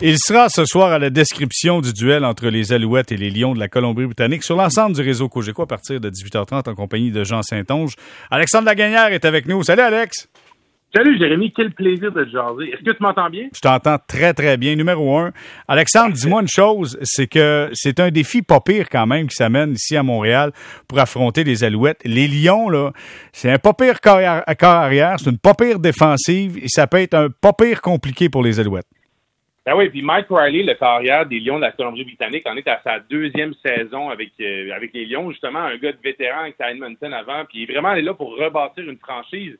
Il sera ce soir à la description du duel entre les Alouettes et les Lions de la Colombie-Britannique sur l'ensemble du réseau Cogeco à partir de 18h30 en compagnie de Jean Saint-Onge. Alexandre Lagagnère est avec nous. Salut Alex! Salut Jérémy, quel plaisir de te jaser. Est-ce que tu m'entends bien? Je t'entends très très bien. Numéro un. Alexandre, dis-moi une chose, c'est que c'est un défi pas pire quand même qui s'amène ici à Montréal pour affronter les Alouettes. Les Lions, là, c'est un pas pire corps arrière, c'est une pas pire défensive et ça peut être un pas pire compliqué pour les Alouettes. Ben oui, puis Mike Riley, le carrière des Lions de la Colombie-Britannique, en est à sa deuxième saison avec, euh, avec les Lions, justement, un gars de vétéran avec Edmonton avant, puis il est vraiment là pour rebâtir une franchise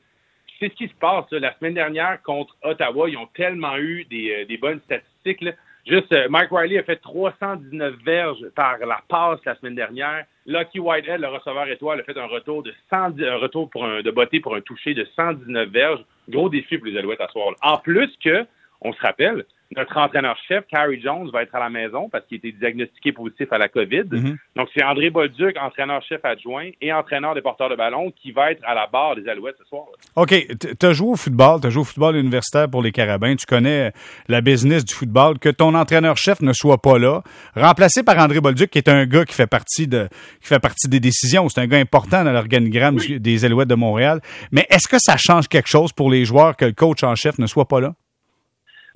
c'est ce qui se passe. La semaine dernière contre Ottawa, ils ont tellement eu des, euh, bonnes statistiques. Juste, euh, Mike Riley a fait 319 verges par la passe la semaine dernière. Lucky Whitehead, le receveur étoile, a fait un retour de 110, un retour pour un, de beauté pour un toucher de 119 verges. Gros défi pour les Alouettes à soir. En plus que, on se rappelle, notre entraîneur-chef, Carrie Jones, va être à la maison parce qu'il a été diagnostiqué positif à la COVID. Mhm. Donc, c'est André Bolduc, entraîneur-chef adjoint et entraîneur des porteurs de ballon, qui va être à la barre des Alouettes ce soir. OK. Tu as joué au football, tu as joué au football universitaire pour les Carabins. Tu connais la business du football. Que ton entraîneur-chef ne soit pas là, remplacé par André Bolduc, qui est un gars qui fait partie, de, qui fait partie des décisions. C'est un gars important dans l'organigramme des Alouettes de Montréal. Mais est-ce que ça change quelque chose pour les joueurs que le coach en chef ne soit pas là?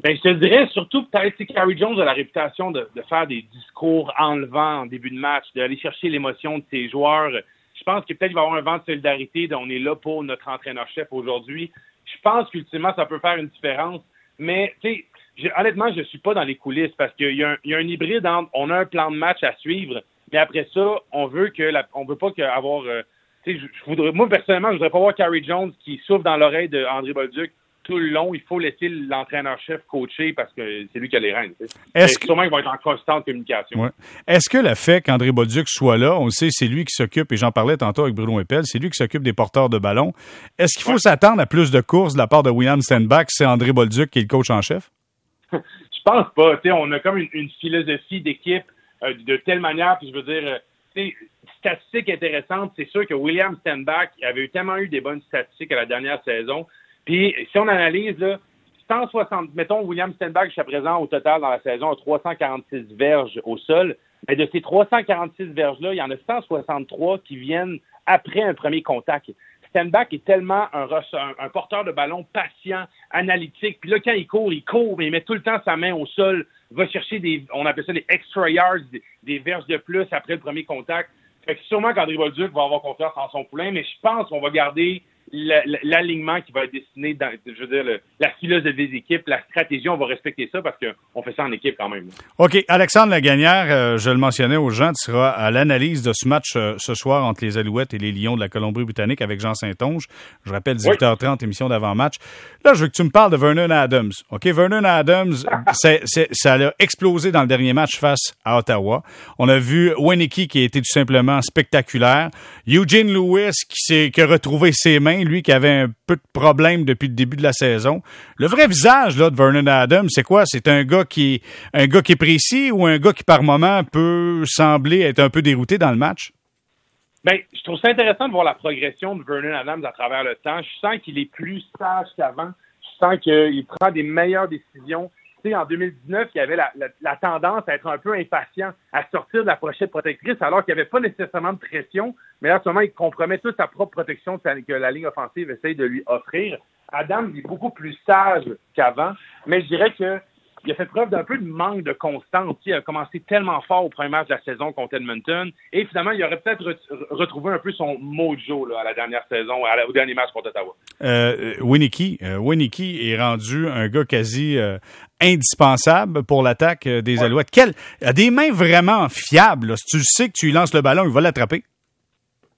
Ben, je te dirais surtout peut-être Carrie Jones a la réputation de, faire des discours enlevants en début de match, d'aller chercher l'émotion de ses joueurs. Je pense que peut-être il va y avoir un vent de solidarité. On est là pour notre entraîneur-chef aujourd'hui. Je pense qu'ultimement, ça peut faire une différence. Mais, tu sais, honnêtement, je suis pas dans les coulisses parce qu'il y, a un hybride entre on a un plan de match à suivre, mais après ça, on veut que la, on veut pas avoir. Euh, je, je voudrais, moi, personnellement, je voudrais pas voir Carrie Jones qui souffle dans l'oreille d'André Bolduc tout le long, il faut laisser l'entraîneur-chef coacher parce que c'est lui qui a les rênes. Est-ce que... Sûrement qu'il va être en constante communication. Est-ce que le fait qu'André Bolduc soit là, on le sait, c'est lui qui s'occupe, et j'en parlais tantôt avec Bruno Eppel, c'est lui qui s'occupe des porteurs de ballon. Est-ce qu'il faut s'attendre à plus de courses de la part de William Stenbach, c'est André Bolduc qui est le coach en chef? je pense pas. on a comme une, philosophie d'équipe euh, de telle manière, puis je veux dire, euh, statistique intéressante, c'est sûr que William Stenbach avait tellement eu des bonnes statistiques à la dernière saison puis, si on analyse, là, 160, mettons, William Stenberg, jusqu'à présent, au total, dans la saison, a 346 verges au sol. Mais de ces 346 verges-là, il y en a 163 qui viennent après un premier contact. Stenbach est tellement un, un, porteur de ballon patient, analytique. Puis là, quand il court, il court, mais il met tout le temps sa main au sol, va chercher des, on appelle ça des extra yards, des, verges de plus après le premier contact. Fait que sûrement qu'André Bolduc va avoir confiance en son poulain, mais je pense qu'on va garder l'alignement qui va être destiné dans, je veux dire, la philosophie des équipes, la stratégie, on va respecter ça parce qu'on fait ça en équipe quand même. OK. Alexandre Lagagnère, euh, je le mentionnais aux gens, tu seras à l'analyse de ce match euh, ce soir entre les Alouettes et les Lions de la Colombie-Britannique avec Jean Saint-Onge. Je rappelle 18h30, émission d'avant-match. Là, je veux que tu me parles de Vernon Adams. OK, Vernon Adams, ça a explosé dans le dernier match face à Ottawa. On a vu Wenicky qui a été tout simplement spectaculaire. Eugene Lewis qui, qui a retrouvé ses mains lui qui avait un peu de problèmes depuis le début de la saison. Le vrai visage là, de Vernon Adams, c'est quoi? C'est un gars qui un gars qui est précis ou un gars qui par moment peut sembler être un peu dérouté dans le match? Bien, je trouve ça intéressant de voir la progression de Vernon Adams à travers le temps. Je sens qu'il est plus sage qu'avant. Je sens qu'il prend des meilleures décisions en 2019, il y avait la, tendance à être un peu impatient, à sortir de la pochette protectrice, alors qu'il n'y avait pas nécessairement de pression. Mais là, en ce moment, il compromet toute sa propre protection que la ligne offensive essaye de lui offrir. Adam est beaucoup plus sage qu'avant, mais je dirais que il a fait preuve d'un peu de manque de constance. Il a commencé tellement fort au premier match de la saison contre Edmonton. Et finalement, il aurait peut-être retrouvé un peu son mojo là, à la dernière saison, au dernier match contre Ottawa. Euh, Winnicky, euh, est rendu un gars quasi euh, indispensable pour l'attaque euh, des Alouettes. Quel, a des mains vraiment fiables. Si tu sais que tu lui lances le ballon, il va l'attraper.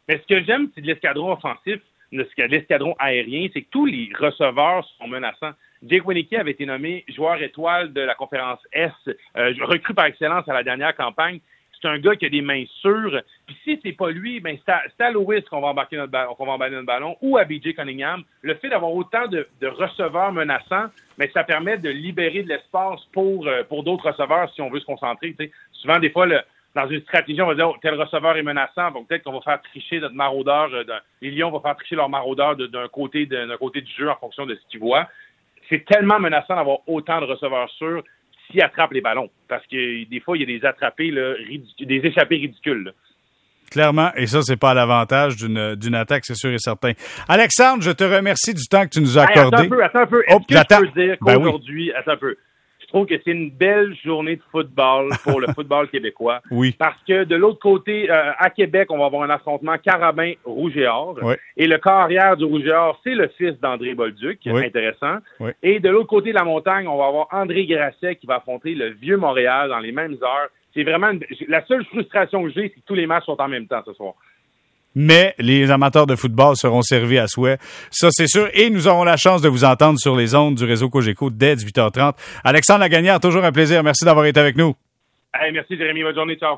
Mais ce que j'aime, c'est de l'escadron offensif, de l'escadron aérien, c'est que tous les receveurs sont menaçants. Jake Winicky avait été nommé joueur étoile de la conférence S, euh, recru par excellence à la dernière campagne. C'est un gars qui a des mains sûres. Puis si c'est pas lui, ben c'est à, Lewis qu'on va embarquer notre ballon, qu'on va notre ballon, ou à BJ Cunningham. Le fait d'avoir autant de, receveurs menaçants, ben, ça permet de libérer de l'espace pour euh, pour d'autres receveurs si on veut se concentrer. Souvent, des fois, dans une stratégie, on va dire oh, tel receveur est menaçant, donc peut-être qu'on va faire tricher notre maraudeur. Euh, les Lions vont faire tricher leur maraudeur d'un côté d'un côté du jeu en fonction de ce qu'ils voient c'est tellement menaçant d'avoir autant de receveurs sûrs. s'il attrape les ballons. Parce que des fois, il y a des attrapés, là, des échappées ridicules. Clairement, et ça, c'est pas à l'avantage d'une, d'une attaque, c'est sûr et certain. Alexandre, je te remercie du temps que tu nous as accordé. attends un peu, attends un peu. Est-ce que je peux dire ben qu'aujourd'hui, attends un peu, trouve que c'est une belle journée de football pour le football québécois. Oui. Parce que de l'autre côté, euh, à Québec, on va avoir un affrontement Carabin-Rouge et Or. Oui. Et le carrière du Rouge et Or, c'est le fils d'André Bolduc, qui est intéressant. Oui. Et de l'autre côté de la montagne, on va avoir André Grasset qui va affronter le Vieux Montréal dans les mêmes heures c'est vraiment la seule frustration que j'ai, c'est que tous les matchs sont en même temps ce soir. Mais les amateurs de football seront servis à souhait. Ça, c'est sûr. Et nous aurons la chance de vous entendre sur les ondes du réseau Cogeco dès 18h30. Alexandre Lagagnère, toujours un plaisir. Merci d'avoir été avec nous. merci, Jérémy. Bonne journée. Ciao.